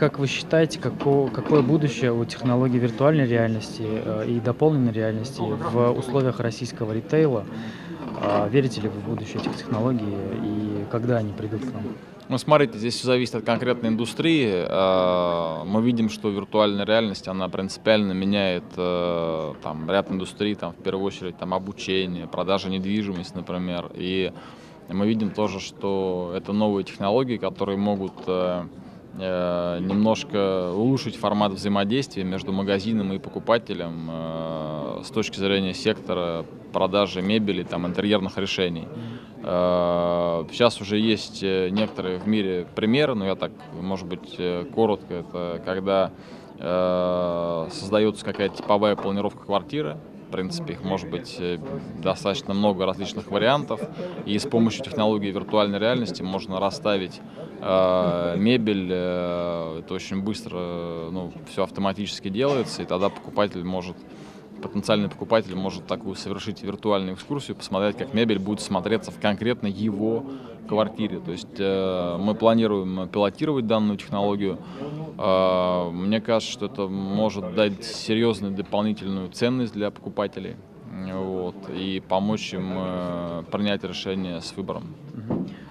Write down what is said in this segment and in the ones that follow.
как вы считаете, како, какое будущее у технологий виртуальной реальности э, и дополненной реальности в условиях российского ритейла? А верите ли вы в будущее этих технологий и когда они придут к нам? Ну, смотрите, здесь все зависит от конкретной индустрии. А, мы видим, что виртуальная реальность, она принципиально меняет э, там, ряд индустрий, там, в первую очередь там, обучение, продажа недвижимости, например. И мы видим тоже, что это новые технологии, которые могут э, немножко улучшить формат взаимодействия между магазином и покупателем с точки зрения сектора продажи мебели, там, интерьерных решений. Э, сейчас уже есть э, некоторые в мире примеры, но я так, может быть, э, коротко, это когда создается какая-то типовая планировка квартиры, в принципе, их может быть достаточно много различных вариантов. И с помощью технологии виртуальной реальности можно расставить э, мебель. Э, это очень быстро, ну, все автоматически делается, и тогда покупатель может потенциальный покупатель может такую совершить виртуальную экскурсию, посмотреть, как мебель будет смотреться в конкретно его квартире. То есть э, мы планируем пилотировать данную технологию. Э, мне кажется, что это может дать серьезную дополнительную ценность для покупателей вот, и помочь им э, принять решение с выбором.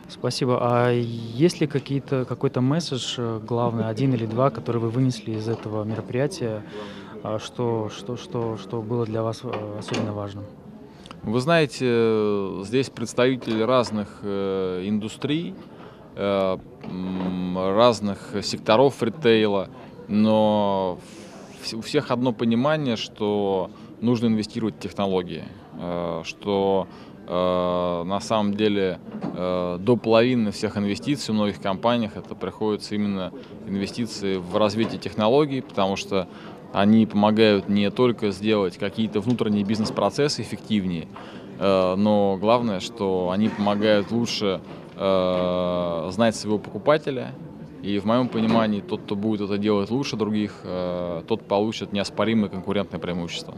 Спасибо. А есть ли какие-то, какой-то месседж э, главный, один или два, который вы вынесли из этого мероприятия а что, что, что, что было для вас э, особенно важным? Вы знаете, здесь представители разных э, индустрий, разных секторов ритейла, но у всех одно понимание, что нужно инвестировать в технологии, что на самом деле до половины всех инвестиций в многих компаниях это приходится именно инвестиции в развитие технологий, потому что они помогают не только сделать какие-то внутренние бизнес-процессы эффективнее, э, но главное, что они помогают лучше э, знать своего покупателя. И в моем понимании, тот, кто будет это делать лучше других, э, тот получит неоспоримое конкурентное преимущество.